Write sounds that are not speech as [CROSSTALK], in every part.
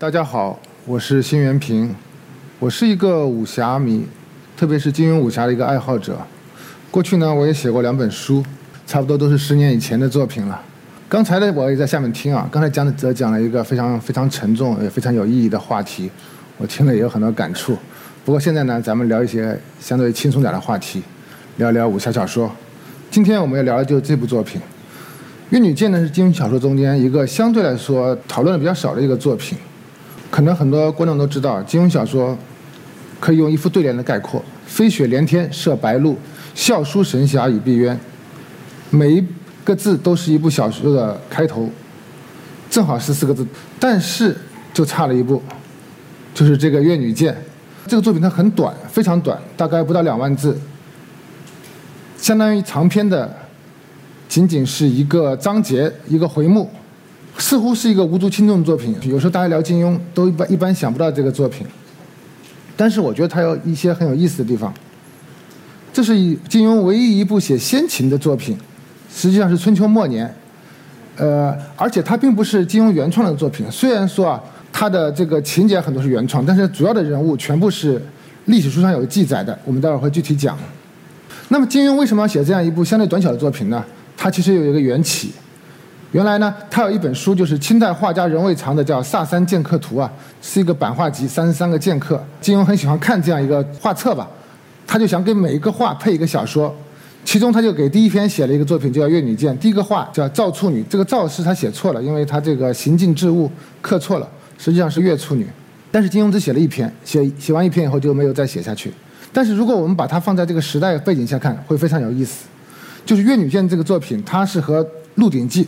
大家好，我是辛元平，我是一个武侠迷，特别是金庸武侠的一个爱好者。过去呢，我也写过两本书，差不多都是十年以前的作品了。刚才呢，我也在下面听啊，刚才讲的则讲了一个非常非常沉重也非常有意义的话题，我听了也有很多感触。不过现在呢，咱们聊一些相对轻松点的话题，聊聊武侠小说。今天我们要聊的就是这部作品《玉女剑》呢，是金庸小说中间一个相对来说讨论的比较少的一个作品。可能很多观众都知道，金庸小说可以用一副对联来概括：“飞雪连天射白鹿，笑书神侠倚碧鸳。”每一个字都是一部小说的开头，正好是四个字。但是就差了一步，就是这个《越女剑》这个作品它很短，非常短，大概不到两万字，相当于长篇的仅仅是一个章节、一个回目。似乎是一个无足轻重的作品。有时候大家聊金庸，都一般一般想不到这个作品。但是我觉得它有一些很有意思的地方。这是金庸唯一一部写先秦的作品，实际上是春秋末年。呃，而且它并不是金庸原创的作品。虽然说啊，它的这个情节很多是原创，但是主要的人物全部是历史书上有记载的。我们待会儿会具体讲。那么金庸为什么要写这样一部相对短小的作品呢？它其实有一个缘起。原来呢，他有一本书，就是清代画家任维藏的，叫《萨山剑客图》啊，是一个版画集，三十三个剑客。金庸很喜欢看这样一个画册吧，他就想给每一个画配一个小说，其中他就给第一篇写了一个作品，叫《越女剑》。第一个画叫赵处女，这个赵是他写错了，因为他这个行进之物刻错了，实际上是越处女。但是金庸只写了一篇，写写完一篇以后就没有再写下去。但是如果我们把它放在这个时代背景下看，会非常有意思。就是《越女剑》这个作品，它是和《鹿鼎记》。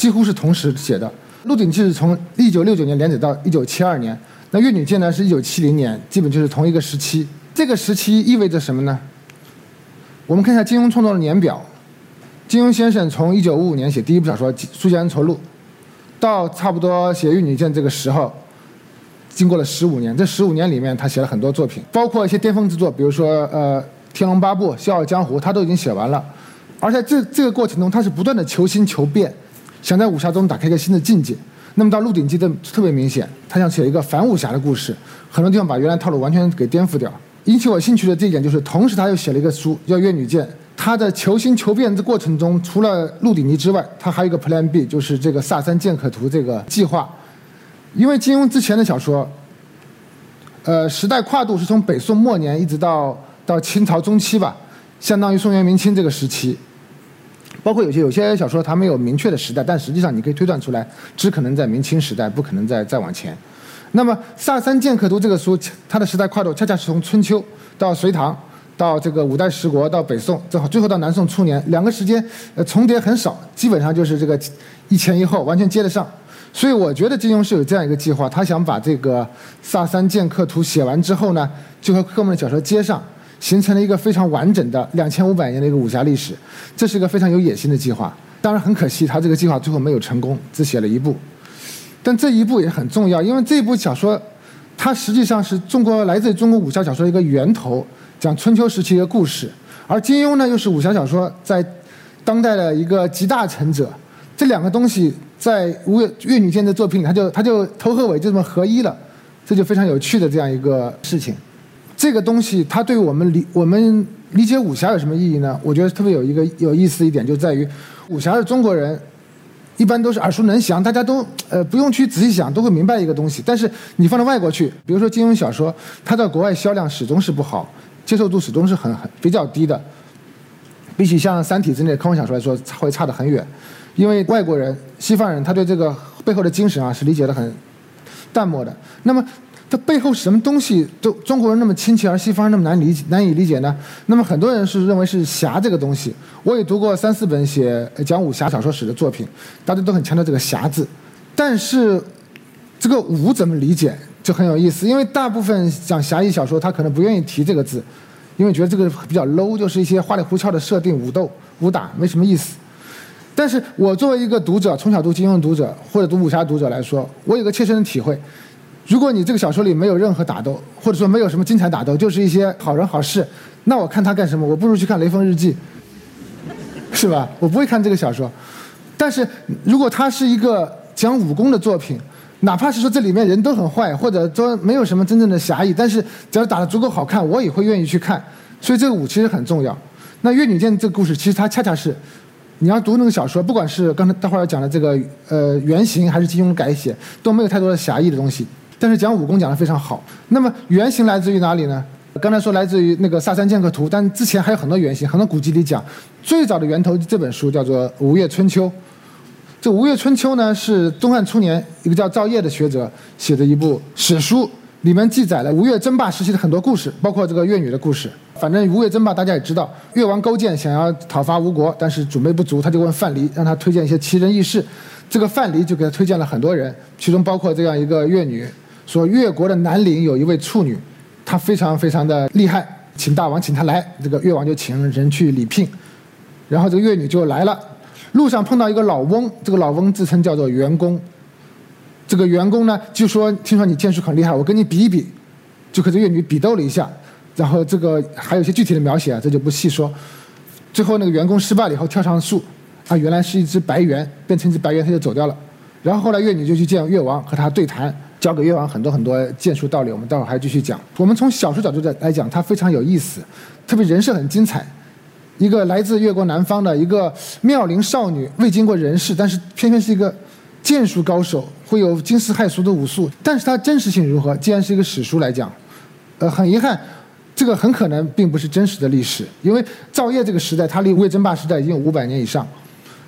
几乎是同时写的，《鹿鼎记》是从一九六九年连载到一九七二年，那《越女剑》呢是一九七零年，基本就是同一个时期。这个时期意味着什么呢？我们看一下金庸创作的年表。金庸先生从一九五五年写第一部小说《书剑恩仇录》，到差不多写《越女剑》这个时候，经过了十五年。这十五年里面，他写了很多作品，包括一些巅峰之作，比如说呃《天龙八部》《笑傲江湖》，他都已经写完了。而且这这个过程中，他是不断的求新求变。想在武侠中打开一个新的境界，那么到《鹿鼎记》的特别明显，他想写一个反武侠的故事，很多地方把原来套路完全给颠覆掉。引起我兴趣的这一点就是，同时他又写了一个书叫《越女剑》，他的求新求变的过程中，除了《鹿鼎记》之外，他还有一个 Plan B，就是这个《萨山剑客图》这个计划。因为金庸之前的小说，呃，时代跨度是从北宋末年一直到到清朝中期吧，相当于宋元明清这个时期。包括有些有些小说，它没有明确的时代，但实际上你可以推断出来，只可能在明清时代，不可能再再往前。那么《萨三剑客图》这个书，它的时代跨度恰恰是从春秋到隋唐，到这个五代十国，到北宋，正好最后到南宋初年，两个时间呃重叠很少，基本上就是这个一前一后，完全接得上。所以我觉得金庸是有这样一个计划，他想把这个《萨三剑客图》写完之后呢，就和后面的小说接上。形成了一个非常完整的两千五百年的一个武侠历史，这是一个非常有野心的计划。当然很可惜，他这个计划最后没有成功，只写了一部。但这一部也很重要，因为这部小说，它实际上是中国来自于中国武侠小说的一个源头，讲春秋时期一个故事。而金庸呢，又是武侠小说在当代的一个集大成者。这两个东西在《吴越女剑》的作品里，他就他就头和尾就这么合一了，这就非常有趣的这样一个事情。这个东西它对我们理我们理解武侠有什么意义呢？我觉得特别有一个有意思一点，就在于武侠的中国人一般都是耳熟能详，大家都呃不用去仔细想都会明白一个东西。但是你放到外国去，比如说金庸小说，它在国外销量始终是不好，接受度始终是很很比较低的，比起像《三体》之类科幻小说来说，会差得很远。因为外国人、西方人他对这个背后的精神啊是理解的很淡漠的。那么。它背后什么东西都中国人那么亲切，而西方人那么难理解、难以理解呢？那么很多人是认为是侠这个东西。我也读过三四本写讲武侠小说史的作品，大家都很强调这个侠字。但是这个武怎么理解就很有意思，因为大部分讲侠义小说，他可能不愿意提这个字，因为觉得这个比较 low，就是一些花里胡哨的设定、武斗、武打，没什么意思。但是我作为一个读者，从小读金庸的读者或者读武侠读者来说，我有个切身的体会。如果你这个小说里没有任何打斗，或者说没有什么精彩打斗，就是一些好人好事，那我看他干什么？我不如去看《雷锋日记》，[LAUGHS] 是吧？我不会看这个小说。但是如果它是一个讲武功的作品，哪怕是说这里面人都很坏，或者说没有什么真正的侠义，但是只要打得足够好看，我也会愿意去看。所以这个武其实很重要。那《越女剑》这个故事，其实它恰恰是，你要读那个小说，不管是刚才待会儿要讲的这个呃原型，还是金庸改写，都没有太多的侠义的东西。但是讲武功讲得非常好。那么原型来自于哪里呢？刚才说来自于那个《萨山剑客图》，但之前还有很多原型，很多古籍里讲，最早的源头这本书叫做《吴越春秋》。这《吴越春秋》呢，是东汉初年一个叫赵晔的学者写的一部史书，里面记载了吴越争霸时期的很多故事，包括这个越女的故事。反正吴越争霸大家也知道，越王勾践想要讨伐吴国，但是准备不足，他就问范蠡，让他推荐一些奇人异事。这个范蠡就给他推荐了很多人，其中包括这样一个越女，说越国的南陵有一位处女，她非常非常的厉害，请大王请她来。这个越王就请人去礼聘，然后这个越女就来了。路上碰到一个老翁，这个老翁自称叫做袁公。这个袁公呢就说：“听说你剑术很厉害，我跟你比一比。”就和这越女比斗了一下，然后这个还有一些具体的描写啊，这就不细说。最后那个袁公失败了以后跳上树，啊，原来是一只白猿，变成一只白猿他就走掉了。然后后来越女就去见越王，和他对谈，教给越王很多很多剑术道理。我们待会儿还继续讲。我们从小说角度来讲，它非常有意思，特别人设很精彩。一个来自越国南方的一个妙龄少女，未经过人事，但是偏偏是一个剑术高手，会有惊世骇俗的武术。但是她真实性如何？既然是一个史书来讲，呃，很遗憾，这个很可能并不是真实的历史，因为赵晔这个时代，他离魏争霸时代已经有五百年以上。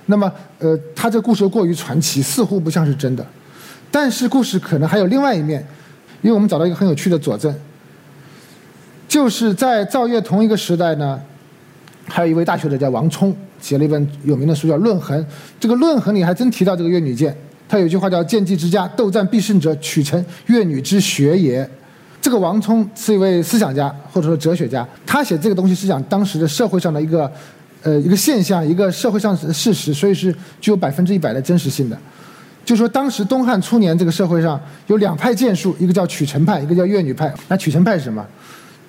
那么，呃，他这故事过于传奇，似乎不像是真的。但是故事可能还有另外一面，因为我们找到一个很有趣的佐证，就是在赵晔同一个时代呢。还有一位大学者叫王充，写了一本有名的书叫《论衡》。这个《论衡》里还真提到这个越女剑，他有一句话叫“剑技之家，斗战必胜者，取成越女之学也”。这个王充是一位思想家或者说哲学家，他写这个东西是讲当时的社会上的一个呃一个现象，一个社会上的事实，所以是具有百分之一百的真实性的。就说当时东汉初年这个社会上有两派剑术，一个叫取成派，一个叫越女派。那取成派是什么？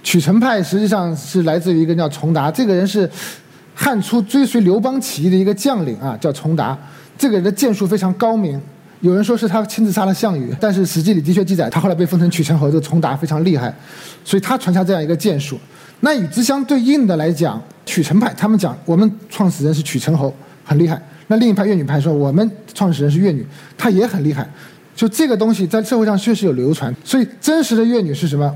取成派实际上是来自于一个叫崇达，这个人是汉初追随刘邦起义的一个将领啊，叫崇达。这个人的剑术非常高明，有人说是他亲自杀了项羽，但是《史记》里的确记载他后来被封成取成侯。这个崇达非常厉害，所以他传下这样一个剑术。那与之相对应的来讲，取成派他们讲我们创始人是取成侯，很厉害。那另一派越女派说我们创始人是越女，她也很厉害。就这个东西在社会上确实有流传，所以真实的越女是什么？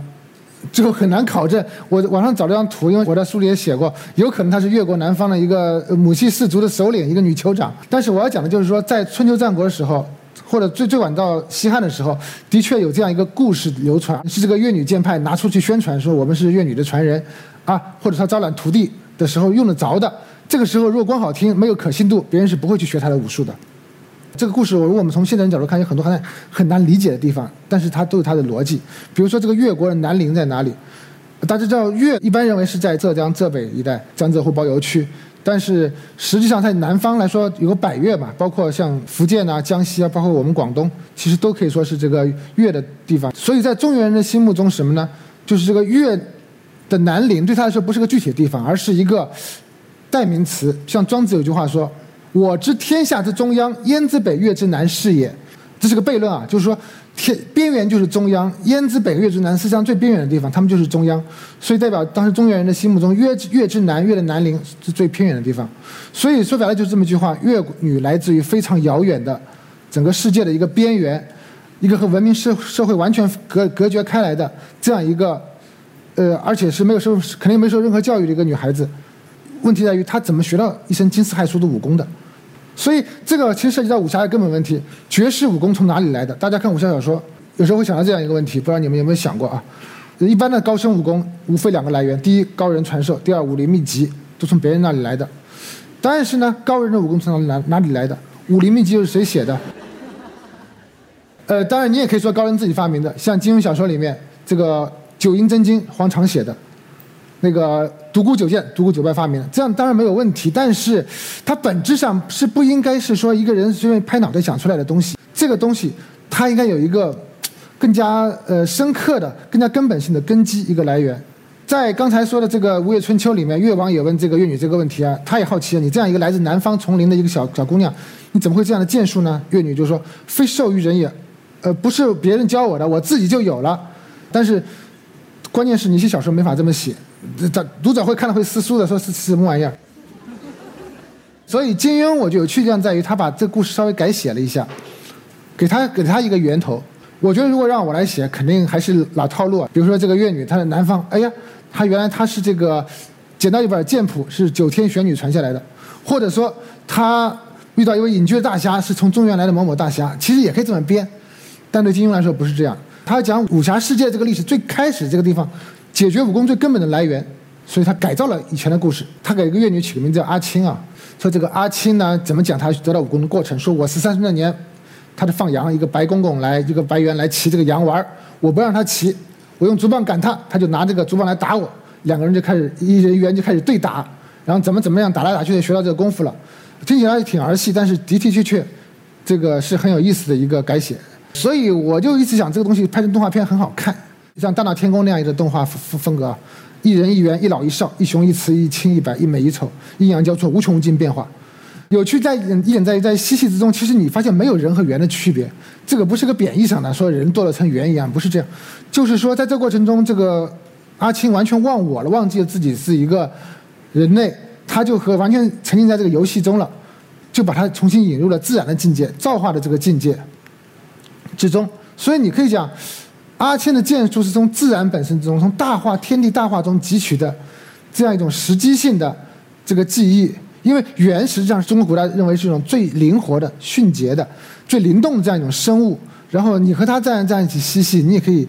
就很难考证。我网上找了张图，因为我在书里也写过，有可能她是越国南方的一个母系氏族的首领，一个女酋长。但是我要讲的就是说，在春秋战国的时候，或者最最晚到西汉的时候，的确有这样一个故事流传，是这个越女剑派拿出去宣传说我们是越女的传人，啊，或者他招揽徒弟的时候用得着的。这个时候如果光好听，没有可信度，别人是不会去学他的武术的。这个故事，如果我们从现代人角度看，有很多很很难理解的地方，但是它都有它的逻辑。比如说，这个越国的南陵在哪里？大家知道，越一般认为是在浙江浙北一带，江浙沪包邮区。但是实际上，在南方来说，有个百越嘛，包括像福建啊、江西啊，包括我们广东，其实都可以说是这个越的地方。所以在中原人的心目中，什么呢？就是这个越的南陵对他来说不是个具体的地方，而是一个代名词。像庄子有句话说。我知天下之中央，燕之北，越之南是也。这是个悖论啊，就是说天边缘就是中央，燕之北，越之南，世界上最边缘的地方，他们就是中央。所以代表当时中原人的心目中，越越之南，越的南陵是最偏远的地方。所以说白了就是这么一句话：越女来自于非常遥远的整个世界的一个边缘，一个和文明社社会完全隔隔绝开来的这样一个呃，而且是没有受肯定没受任何教育的一个女孩子。问题在于他怎么学到一身惊世骇俗的武功的？所以这个其实涉及到武侠的根本问题：绝世武功从哪里来的？大家看武侠小说，有时候会想到这样一个问题，不知道你们有没有想过啊？一般的高深武功无非两个来源：第一，高人传授；第二，武林秘籍，都从别人那里来的。但是呢，高人的武功从哪哪里来的？武林秘籍又是谁写的？呃，当然你也可以说高人自己发明的，像金庸小说里面这个《九阴真经》，黄常写的。那个独孤九剑、独孤九拜发明，这样当然没有问题。但是，它本质上是不应该是说一个人随便拍脑袋想出来的东西。这个东西，它应该有一个 [TSK] 更加呃深刻的、更加根本性的根基一个来源。在刚才说的这个《吴越春秋》里面，越王也问这个越女这个问题啊，他也好奇啊，你这样一个来自南方丛林的一个小小姑娘，你怎么会这样的剑术呢？越女就说：“非授于人也，呃，不是别人教我的，我自己就有了。但是关键是你写小说没法这么写，这读者会看了会撕书的，说是什么玩意儿。所以金庸我就有趣地在于他把这故事稍微改写了一下，给他给他一个源头。我觉得如果让我来写，肯定还是老套路。比如说这个越女，她的南方，哎呀，她原来她是这个捡到一本剑谱，是九天玄女传下来的，或者说她遇到一位隐居的大侠，是从中原来的某某大侠，其实也可以这么编。但对金庸来说不是这样，他讲武侠世界这个历史最开始这个地方，解决武功最根本的来源，所以他改造了以前的故事。他给一个越女起个名字叫阿青啊。说这个阿青呢，怎么讲他得到武功的过程？说我十三岁那年，他是放羊，一个白公公来，一个白猿来骑这个羊玩我不让他骑，我用竹棒赶他，他就拿这个竹棒来打我，两个人就开始一人一猿就开始对打，然后怎么怎么样打来打去就学到这个功夫了，听起来挺儿戏，但是的的确确，这个是很有意思的一个改写，所以我就一直想这个东西拍成动画片很好看，像《大闹天宫》那样一个动画风风格。一人一猿，一老一少，一雄一雌，一青一白，一美一丑，阴阳交错，无穷无尽变化。有趣在一点在于，在嬉戏之中，其实你发现没有人和猿的区别。这个不是个贬义上的，说人堕了成猿一样，不是这样。就是说，在这过程中，这个阿青完全忘我了，忘记了自己是一个人类，他就和完全沉浸在这个游戏中了，就把他重新引入了自然的境界，造化的这个境界之中。所以你可以讲。阿谦的剑术是从自然本身之中，从大化天地大化中汲取的，这样一种时机性的这个记忆。因为猿实际上是中国古代认为是一种最灵活的、迅捷的、最灵动的这样一种生物。然后你和它在在一起嬉戏，你也可以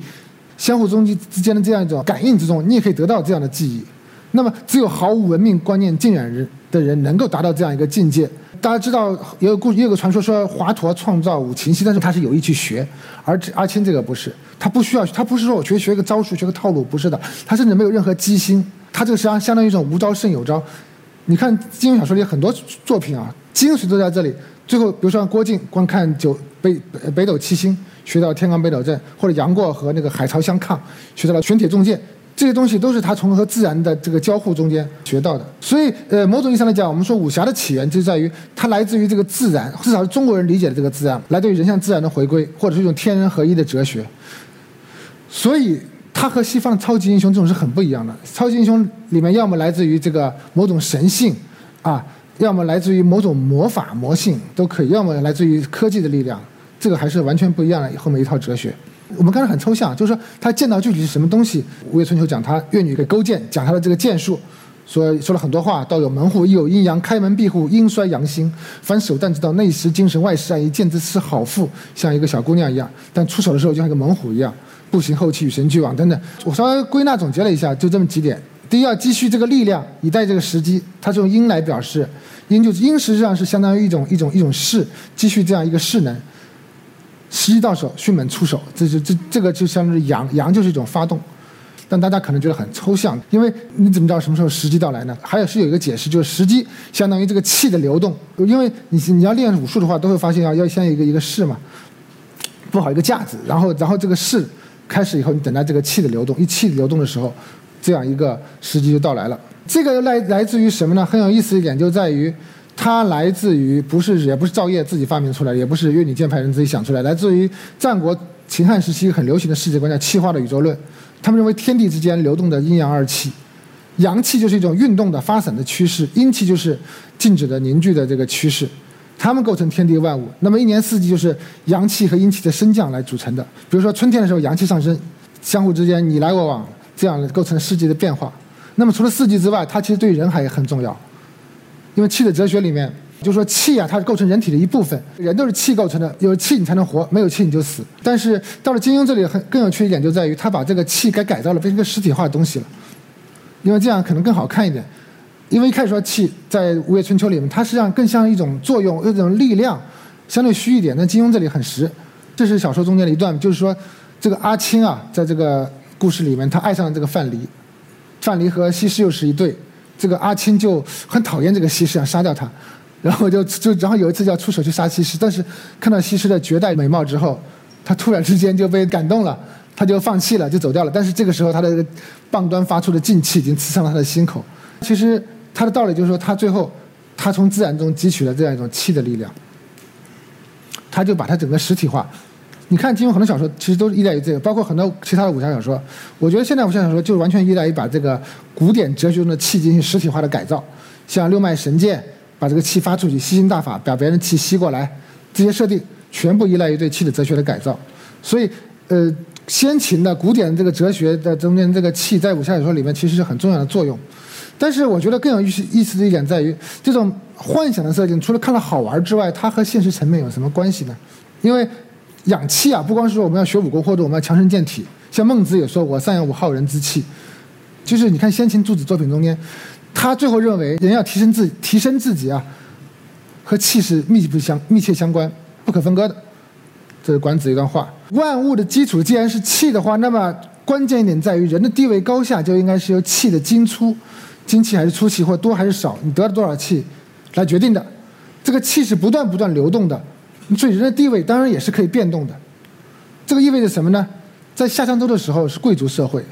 相互中之之间的这样一种感应之中，你也可以得到这样的记忆。那么，只有毫无文明观念浸染人的人，能够达到这样一个境界。大家知道有个故也有个传说说华佗创造五禽戏，但是他是有意去学，而阿青这个不是，他不需要，他不是说我学学个招数学个套路，不是的，他甚至没有任何机心，他这个实际上相当于一种无招胜有招。你看金庸小说里很多作品啊，精髓都在这里。最后比如说郭靖观看九北北斗七星学到天罡北斗阵，或者杨过和那个海潮相抗学到了玄铁重剑。这些东西都是他从和自然的这个交互中间学到的，所以，呃，某种意义上来讲，我们说武侠的起源就在于它来自于这个自然，至少是中国人理解的这个自然，来自于人向自然的回归，或者是一种天人合一的哲学。所以，它和西方超级英雄这种是很不一样的。超级英雄里面要么来自于这个某种神性，啊，要么来自于某种魔法魔性都可以，要么来自于科技的力量，这个还是完全不一样的后面一套哲学。我们刚才很抽象，就是说他见到具体是什么东西。吴越春秋讲他越女给勾践，讲他的这个剑术，说说了很多话，道有门户，亦有阴阳，开门闭户，阴衰阳兴。凡手段之道，内实精神，外实暗意。见之是好妇，像一个小姑娘一样，但出手的时候就像一个猛虎一样，步行后期与神俱往等等。我稍微归纳总结了一下，就这么几点：第一，要积蓄这个力量，以待这个时机。他是用阴来表示，阴就是阴，实际上是相当于一种一种一种势，积蓄这样一个势能。时机到手，迅猛出手，这就这这个就相当于阳，阳就是一种发动，但大家可能觉得很抽象，因为你怎么知道什么时候时机到来呢？还有是有一个解释，就是时机相当于这个气的流动，因为你你要练武术的话，都会发现要要先一个一个势嘛，布好一个架子，然后然后这个势开始以后，你等待这个气的流动，一气流动的时候，这样一个时机就到来了。这个来来自于什么呢？很有意思一点就在于。它来自于不是也不是赵烨自己发明出来，也不是越女剑派人自己想出来，来自于战国秦汉时期很流行的世界观叫气化的宇宙论。他们认为天地之间流动的阴阳二气，阳气就是一种运动的发散的趋势，阴气就是静止的凝聚的这个趋势，它们构成天地万物。那么一年四季就是阳气和阴气的升降来组成的。比如说春天的时候阳气上升，相互之间你来我往，这样构成四季的变化。那么除了四季之外，它其实对人还也很重要。因为气的哲学里面，就说气啊，它是构成人体的一部分，人都是气构成的，有气你才能活，没有气你就死。但是到了金庸这里，很更有趣一点就在于，他把这个气给改造了，变成个实体化的东西了。因为这样可能更好看一点。因为一开始说气在《五月春秋》里面，它实际上更像一种作用，一种力量，相对虚一点。但金庸这里很实。这是小说中间的一段，就是说这个阿青啊，在这个故事里面，他爱上了这个范蠡，范蠡和西施又是一对。这个阿青就很讨厌这个西施，想杀掉他，然后就就然后有一次就要出手去杀西施，但是看到西施的绝代美貌之后，他突然之间就被感动了，他就放弃了，就走掉了。但是这个时候他的棒端发出的劲气已经刺伤了他的心口。其实他的道理就是说，他最后他从自然中汲取了这样一种气的力量，他就把他整个实体化，你看金庸很多小说其实都是依赖于这个，包括很多其他的武侠小说。我觉得现代武侠小说就完全依赖于把这个古典哲学中的气进行实体化的改造，像六脉神剑，把这个气发出去，吸星大法把别人的气吸过来，这些设定全部依赖于对气的哲学的改造。所以，呃，先秦的古典这个哲学的中间这个气在武侠小说里面其实是很重要的作用。但是我觉得更有意思意思的一点在于，这种幻想的设定除了看了好玩之外，它和现实层面有什么关系呢？因为养气啊，不光是说我们要学武功或者我们要强身健体，像孟子也说过“三养五耗人之气”，就是你看先秦诸子作品中间，他最后认为人要提升自提升自己啊，和气是密不相密切相关、不可分割的。这是管子一段话：万物的基础既然是气的话，那么关键一点在于人的地位高下就应该是由气的精粗。精气还是粗气，或多还是少，你得了多少气，来决定的。这个气是不断不断流动的，所以人的地位当然也是可以变动的。这个意味着什么呢？在夏商周的时候是贵族社会，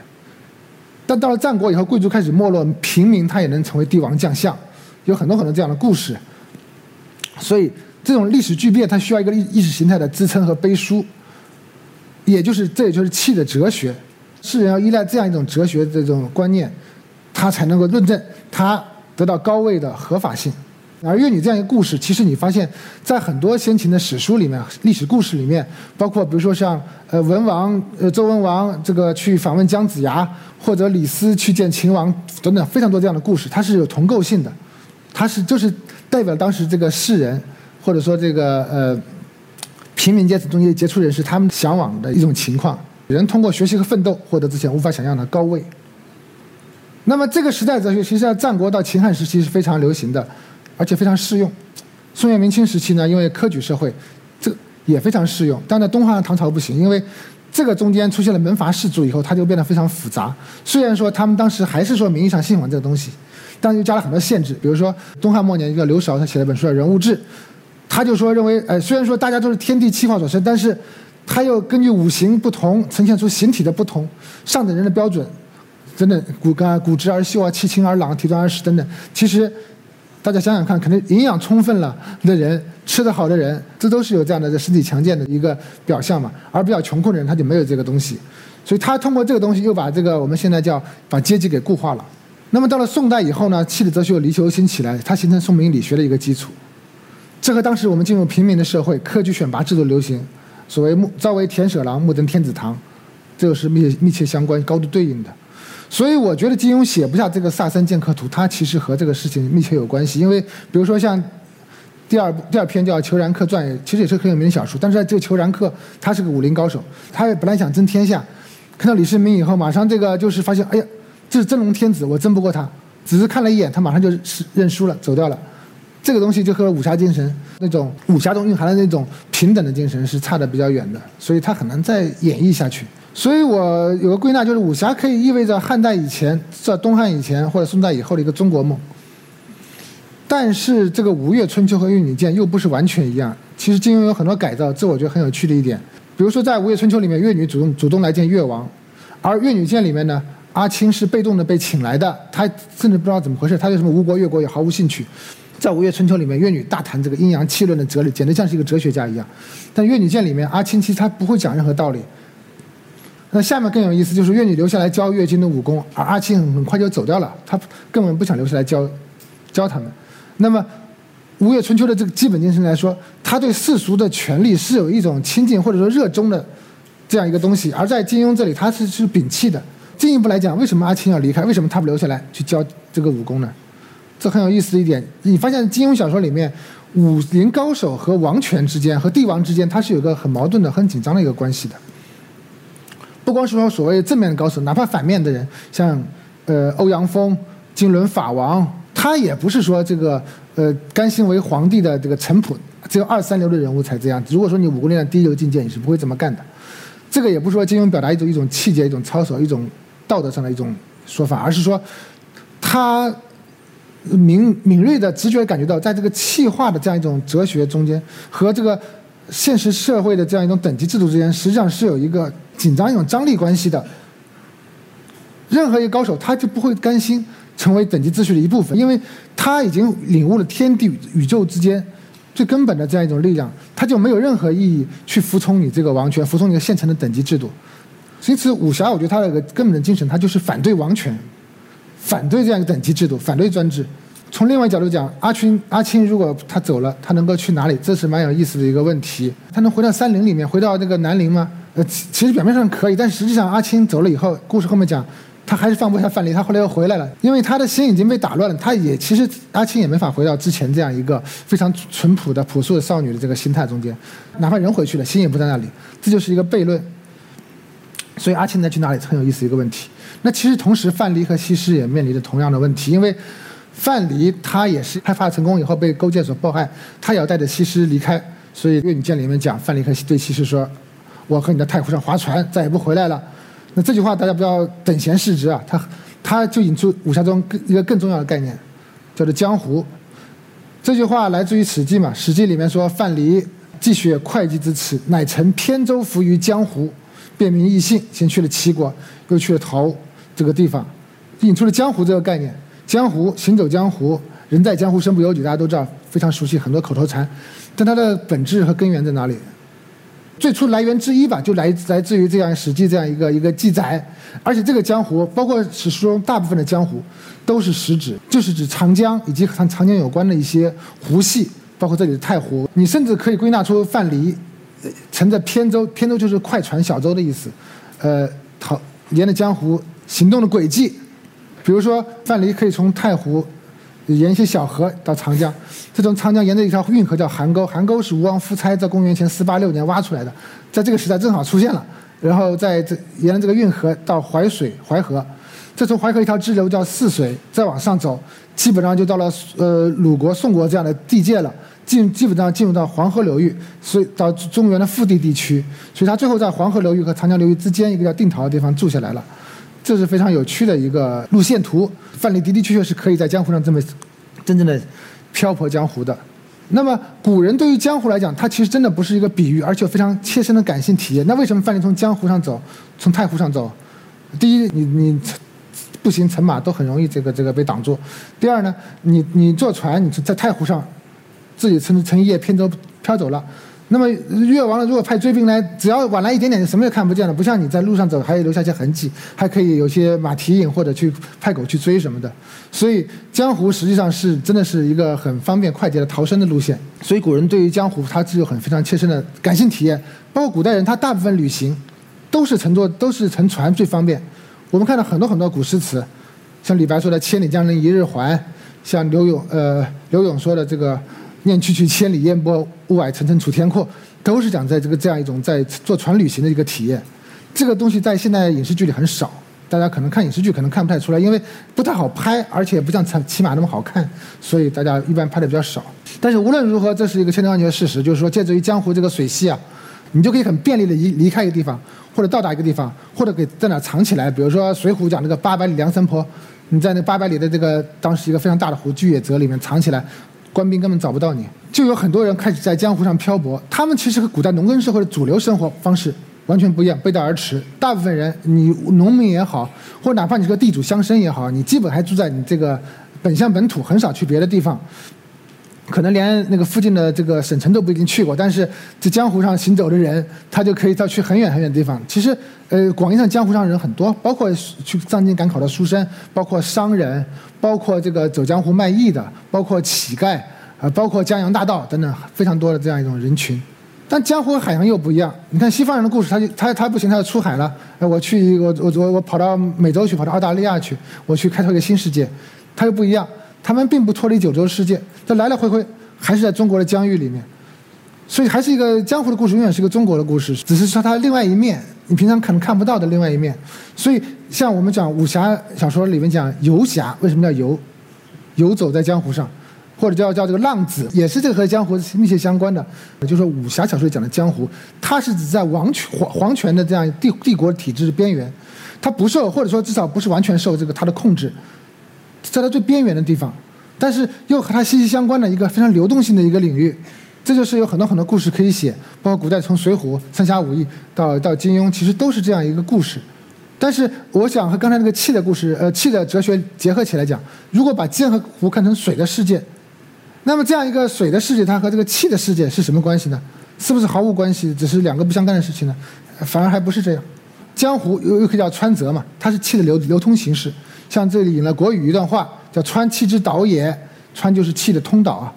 但到了战国以后，贵族开始没落，平民他也能成为帝王将相，有很多很多这样的故事。所以这种历史巨变，它需要一个意意识形态的支撑和背书，也就是这也就是气的哲学。世人要依赖这样一种哲学这种观念。他才能够论证他得到高位的合法性，而越女这样一个故事，其实你发现，在很多先秦的史书里面、历史故事里面，包括比如说像呃文王、呃周文王这个去访问姜子牙，或者李斯去见秦王等等，非常多这样的故事，它是有同构性的，它是就是代表当时这个世人或者说这个呃平民阶层中间杰出人士他们向往的一种情况，人通过学习和奋斗获得之前无法想象的高位。那么这个时代哲学，其实在战国到秦汉时期是非常流行的，而且非常适用。宋元明清时期呢，因为科举社会，这也非常适用。但在东汉、唐朝不行，因为这个中间出现了门阀士族以后，它就变得非常复杂。虽然说他们当时还是说名义上信奉这个东西，但又加了很多限制。比如说东汉末年一个刘韶，他写了本书叫《人物志》，他就说认为，哎，虽然说大家都是天地气化所生，但是他又根据五行不同，呈现出形体的不同，上等人的标准。真的骨干骨质而秀啊，气清而朗，体壮而实等等。其实，大家想想看，可能营养充分了的人，吃得好的人，这都是有这样的这身体强健的一个表象嘛。而比较穷困的人，他就没有这个东西。所以他通过这个东西，又把这个我们现在叫把阶级给固化了。那么到了宋代以后呢，气的哲学离求新起来，它形成宋明理学的一个基础。这和当时我们进入平民的社会，科举选拔制度流行，所谓目朝为田舍郎，暮登天子堂，这个是密密切相关、高度对应的。所以我觉得金庸写不下这个《萨参剑客图》，他其实和这个事情密切有关系。因为比如说像第二部第二篇叫《裘然客传》，其实也是很有名的小说。但是这个裘然客他是个武林高手，他也本来想争天下，看到李世民以后，马上这个就是发现，哎呀，这是真龙天子，我争不过他。只是看了一眼，他马上就是认输了，走掉了。这个东西就和武侠精神那种武侠中蕴含的那种平等的精神是差的比较远的，所以他很难再演绎下去。所以我有个归纳，就是武侠可以意味着汉代以前，在东汉以前或者宋代以后的一个中国梦。但是这个《吴越春秋》和《越女剑》又不是完全一样。其实金庸有很多改造，这我觉得很有趣的一点。比如说在《吴越春秋》里面，越女主动主动来见越王，而《越女剑》里面呢，阿青是被动的被请来的，她甚至不知道怎么回事，她对什么吴国越国也毫无兴趣。在《吴越春秋》里面，越女大谈这个阴阳气论的哲理，简直像是一个哲学家一样。但《越女剑》里面，阿青其实他不会讲任何道理。那下面更有意思，就是越女留下来教越军的武功，而阿庆很快就走掉了，他根本不想留下来教教他们。那么，吴越春秋的这个基本精神来说，他对世俗的权利是有一种亲近或者说热衷的这样一个东西，而在金庸这里，他是是摒弃的。进一步来讲，为什么阿庆要离开？为什么他不留下来去教这个武功呢？这很有意思的一点，你发现金庸小说里面，武林高手和王权之间和帝王之间，他是有个很矛盾的、很紧张的一个关系的。不光是说所谓正面的高手，哪怕反面的人，像呃欧阳锋、金轮法王，他也不是说这个呃甘心为皇帝的这个臣仆，只有二三流的人物才这样。如果说你武功练到第一流境界，你是不会这么干的。这个也不是说金庸表达一种一种气节、一种操守、一种道德上的一种说法，而是说他敏敏锐的直觉感觉到，在这个气化的这样一种哲学中间和这个。现实社会的这样一种等级制度之间，实际上是有一个紧张一种张力关系的。任何一个高手，他就不会甘心成为等级秩序的一部分，因为他已经领悟了天地宇宙之间最根本的这样一种力量，他就没有任何意义去服从你这个王权，服从你的现成的等级制度。因此，武侠我觉得它的一个根本的精神，它就是反对王权，反对这样一个等级制度，反对专制。从另外角度讲，阿青阿青如果他走了，他能够去哪里？这是蛮有意思的一个问题。他能回到山林里面，回到那个南陵吗？呃，其实表面上可以，但实际上阿青走了以后，故事后面讲。他还是放不下范蠡，他后来又回来了，因为他的心已经被打乱了。他也其实阿青也没法回到之前这样一个非常淳朴的朴素的少女的这个心态中间，哪怕人回去了，心也不在那里。这就是一个悖论。所以阿青再去哪里很有意思一个问题。那其实同时范蠡和西施也面临着同样的问题，因为范蠡他也是开发成功以后被勾践所迫害，他也要带着西施离开。所以《越女剑》里面讲，范蠡和对西施说：“我和你在太湖上划船，再也不回来了。”那这句话大家不要等闲视之啊，他他就引出武侠中一个更重要的概念，叫做江湖。这句话来自于《史记》嘛，《史记》里面说范蠡既学会稽之耻，乃乘扁舟浮于江湖，辨明异姓。先去了齐国，又去了陶这个地方，引出了江湖这个概念。江湖行走江湖，人在江湖身不由己，大家都知道，非常熟悉很多口头禅。但它的本质和根源在哪里？最初来源之一吧，就来来自于这样《史记》这样一个一个记载，而且这个江湖，包括史书中大部分的江湖，都是实指，就是指长江以及和长江有关的一些湖系，包括这里的太湖。你甚至可以归纳出范蠡乘着扁舟，扁舟就是快船、小舟的意思，呃，逃沿着江湖行动的轨迹。比如说，范蠡可以从太湖。沿一些小河到长江，这种长江沿着一条运河叫邗沟，邗沟是吴王夫差在公元前四八六年挖出来的，在这个时代正好出现了。然后在这沿着这个运河到淮水淮河，再从淮河一条支流叫泗水，再往上走，基本上就到了呃鲁国、宋国这样的地界了，进基本上进入到黄河流域，所以到中原的腹地地区，所以他最后在黄河流域和长江流域之间一个叫定陶的地方住下来了。这是非常有趣的一个路线图，范蠡的的确确是可以在江湖上这么真正的漂泊江湖的。那么古人对于江湖来讲，它其实真的不是一个比喻，而且非常切身的感性体验。那为什么范蠡从江湖上走，从太湖上走？第一，你你步行乘马都很容易这个这个被挡住；第二呢，你你坐船，你在太湖上自己乘乘一叶扁舟飘走了。那么越王如果派追兵来，只要晚来一点点，就什么也看不见了。不像你在路上走，还留下些痕迹，还可以有些马蹄印或者去派狗去追什么的。所以江湖实际上是真的是一个很方便快捷的逃生的路线。所以古人对于江湖，他是有很非常切身的感性体验。包括古代人，他大部分旅行都是乘坐都是乘船最方便。我们看到很多很多古诗词，像李白说的“千里江陵一日还”，像刘永呃刘永说的这个。念去去千里烟波，雾霭沉沉楚天阔，都是讲在这个这样一种在坐船旅行的一个体验。这个东西在现在影视剧里很少，大家可能看影视剧可能看不太出来，因为不太好拍，而且不像骑骑马那么好看，所以大家一般拍的比较少。但是无论如何，这是一个千真万确的事实，就是说借助于江湖这个水系啊，你就可以很便利的离离开一个地方，或者到达一个地方，或者给在哪藏起来。比如说《水浒》讲那个八百里梁山泊，你在那八百里的这个当时一个非常大的湖巨野泽里面藏起来。官兵根本找不到你，就有很多人开始在江湖上漂泊。他们其实和古代农耕社会的主流生活方式完全不一样，背道而驰。大部分人，你农民也好，或者哪怕你是个地主乡绅也好，你基本还住在你这个本乡本土，很少去别的地方。可能连那个附近的这个省城都不一定去过，但是在江湖上行走的人，他就可以到去很远很远的地方。其实，呃，广义上江湖上人很多，包括去上京赶考的书生，包括商人，包括这个走江湖卖艺的，包括乞丐，啊，包括江洋大盗等等，非常多的这样一种人群。但江湖和海洋又不一样。你看西方人的故事，他就他他不行，他要出海了。哎，我去，我我我我跑到美洲去，跑到澳大利亚去，我去开拓一个新世界。他又不一样。他们并不脱离九州世界，这来来回回还是在中国的疆域里面，所以还是一个江湖的故事，永远是一个中国的故事，只是说它另外一面，你平常可能看不到的另外一面。所以像我们讲武侠小说里面讲游侠，为什么叫游？游走在江湖上，或者叫叫这个浪子，也是这个和江湖密切相关的。就是说武侠小说讲的江湖，它是指在王权皇皇权的这样帝帝国体制的边缘，它不受或者说至少不是完全受这个它的控制。在它最边缘的地方，但是又和它息息相关的一个非常流动性的一个领域，这就是有很多很多故事可以写，包括古代从《水浒》《三侠五义》到到金庸，其实都是这样一个故事。但是我想和刚才那个气的故事，呃，气的哲学结合起来讲，如果把剑和湖看成水的世界，那么这样一个水的世界，它和这个气的世界是什么关系呢？是不是毫无关系，只是两个不相干的事情呢？反而还不是这样。江湖又又可以叫川泽嘛，它是气的流流通形式。像这里呢国语一段话，叫“川气之导也”，川就是气的通导啊。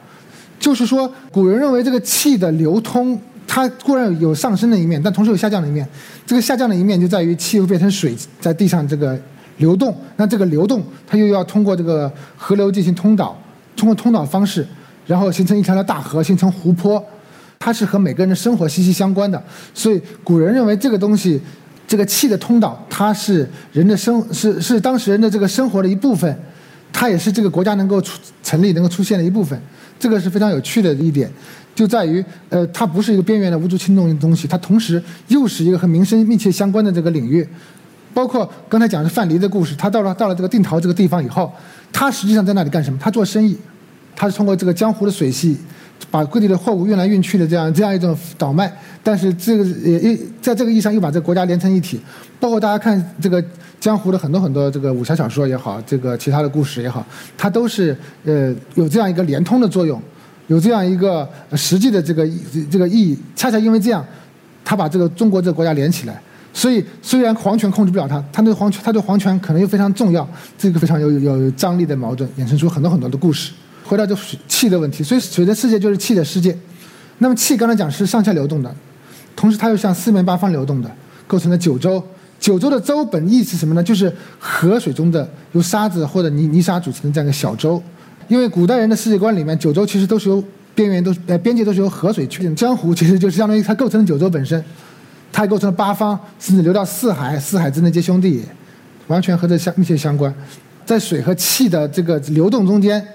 就是说，古人认为这个气的流通，它固然有上升的一面，但同时有下降的一面。这个下降的一面就在于气会变成水，在地上这个流动。那这个流动，它又要通过这个河流进行通导，通过通导方式，然后形成一条条大河，形成湖泊。它是和每个人的生活息息相关的。所以古人认为这个东西，这个气的通导，它是人的生，是是当时人的这个生活的一部分，它也是这个国家能够出成立、能够出现的一部分。这个是非常有趣的一点，就在于，呃，它不是一个边缘的无足轻重的东西，它同时又是一个和民生密切相关的这个领域。包括刚才讲的范蠡的故事，他到了到了这个定陶这个地方以后，他实际上在那里干什么？他做生意，他是通过这个江湖的水系，把各地的货物运来运去的这样这样一种倒卖。但是这个也也在这个意义上又把这个国家连成一体。包括大家看这个江湖的很多很多这个武侠小说也好，这个其他的故事也好，它都是呃有这样一个连通的作用，有这样一个实际的这个这个意义。恰恰因为这样，他把这个中国这个国家连起来。所以虽然皇权控制不了他，他对皇权他对皇权可能又非常重要，这个非常有有张力的矛盾，衍生出很多很多的故事。回到这气的问题，所以水的世界就是气的世界。那么气刚才讲是上下流动的，同时它又向四面八方流动的，构成了九州。九州的州本意是什么呢？就是河水中的由沙子或者泥泥沙组成的这样一个小洲。因为古代人的世界观里面，九州其实都是由边缘都呃边界都是由河水确定。江湖其实就是相当于它构成了九州本身，它构成了八方，甚至流到四海，四海之内皆兄弟，完全和这相密切相关。在水和气的这个流动中间，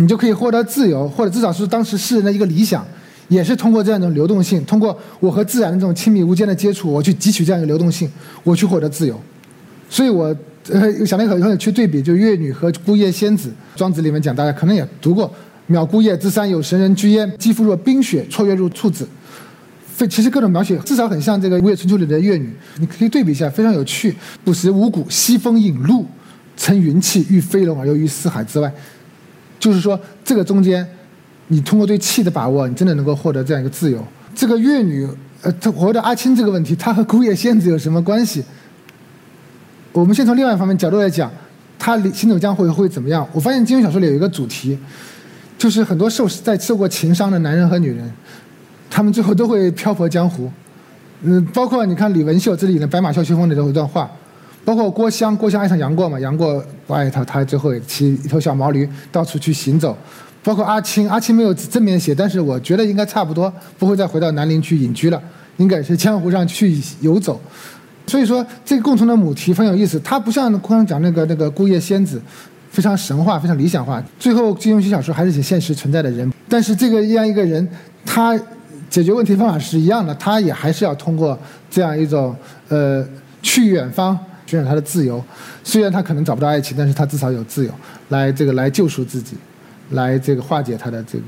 你就可以获得自由，或者至少是当时世人的一个理想。也是通过这样一种流动性，通过我和自然的这种亲密无间的接触，我去汲取这样一个流动性，我去获得自由。所以我呃想了一个很有趣对比，就月女和孤叶仙子。庄子里面讲，大家可能也读过：“渺孤叶之山有神人居焉，肌肤若冰雪，绰约如处子。”非其实各种描写至少很像这个《吴越春秋》里的月女，你可以对比一下，非常有趣。不食五谷，西风引露，乘云气，御飞龙而游于四海之外。就是说，这个中间。你通过对气的把握，你真的能够获得这样一个自由。这个越女，呃，她活着阿青这个问题，她和孤叶仙子有什么关系？我们先从另外一方面角度来讲，她行走江湖会怎么样？我发现金庸小说里有一个主题，就是很多受在受过情伤的男人和女人，他们最后都会漂泊江湖。嗯，包括你看李文秀这里的《白马啸秋风》里头有一段话，包括郭襄，郭襄爱上杨过嘛，杨过不爱他，他最后骑一头小毛驴到处去行走。包括阿青，阿青没有正面写，但是我觉得应该差不多，不会再回到南陵去隐居了，应该是江湖上去游走。所以说，这个共同的母题很有意思，它不像刚刚讲那个那个孤叶仙子，非常神话，非常理想化。最后金庸写小说还是写现实存在的人，但是这个这样一个人，他解决问题方法是一样的，他也还是要通过这样一种呃去远方寻找他的自由。虽然他可能找不到爱情，但是他至少有自由，来这个来救赎自己。来这个化解他的这个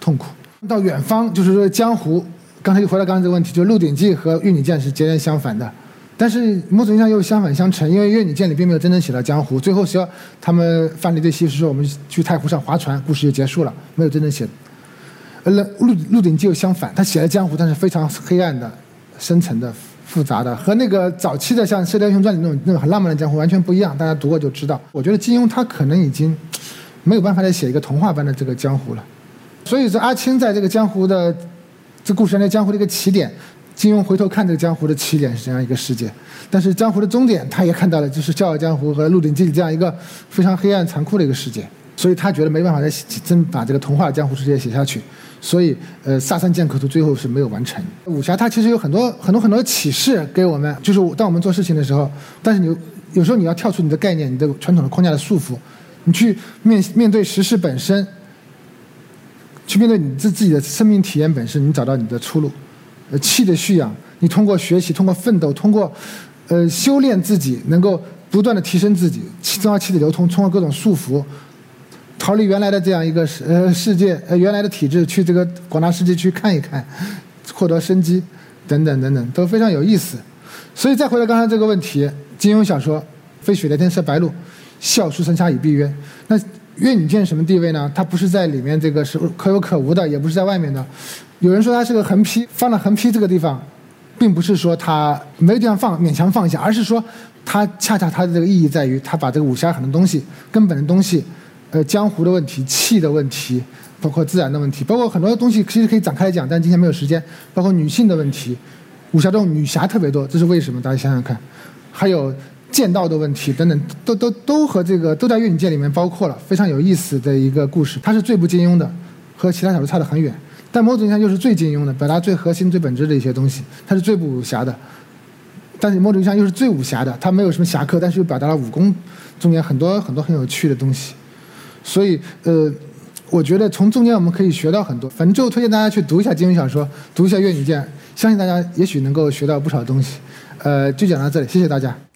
痛苦。到远方就是说江湖，刚才又回到刚才这个问题，就《鹿鼎记》和《玉女剑》是截然相反的，但是某种意义上又相反相成，因为《玉女剑》里并没有真正写到江湖，最后是要他们范蠡对西施说我们去太湖上划船，故事就结束了，没有真正写。呃，《鹿鹿鼎记》又相反，他写了江湖，但是非常黑暗的、深沉的、复杂的，和那个早期的像《射雕英雄传》里那种那种很浪漫的江湖完全不一样。大家读过就知道。我觉得金庸他可能已经。没有办法再写一个童话般的这个江湖了，所以说阿青在这个江湖的这故事上，江湖的一个起点，金庸回头看这个江湖的起点是这样一个世界，但是江湖的终点他也看到了，就是《笑傲江湖》和《鹿鼎记》这样一个非常黑暗残酷的一个世界，所以他觉得没办法再真把这个童话江湖世界写下去，所以呃，《萨山剑客图》最后是没有完成。武侠它其实有很多很多很多启示给我们，就是当我们做事情的时候，但是你有时候你要跳出你的概念、你的传统的框架的束缚。你去面面对实事本身，去面对你自自己的生命体验本身，你找到你的出路。呃，气的蓄养，你通过学习，通过奋斗，通过呃修炼自己，能够不断的提升自己，气增加气的流通，通过各种束缚，逃离原来的这样一个世呃世界呃原来的体制，去这个广大世界去看一看，获得生机，等等等等，都非常有意思。所以再回到刚才这个问题，金庸小说《飞雪连天射白鹿》。笑书生杀以避冤。那越女剑什么地位呢？它不是在里面这个是可有可无的，也不是在外面的。有人说它是个横批，放了横批这个地方，并不是说它没有地方放，勉强放一下，而是说它恰恰它的这个意义在于，它把这个武侠很多东西、根本的东西，呃，江湖的问题、气的问题，包括自然的问题，包括很多东西其实可以展开来讲，但今天没有时间。包括女性的问题，武侠中女侠特别多，这是为什么？大家想想看，还有。剑道的问题等等，都都都和这个都在《越女剑》里面包括了，非常有意思的一个故事。它是最不金庸的，和其他小说差得很远，但某种意义上又是最金庸的，表达最核心、最本质的一些东西。它是最不武侠的，但是某种意义上又是最武侠的。它没有什么侠客，但是又表达了武功中间很多很多很有趣的东西。所以，呃，我觉得从中间我们可以学到很多。反正最后推荐大家去读一下金庸小说，读一下《越女剑》，相信大家也许能够学到不少东西。呃，就讲到这里，谢谢大家。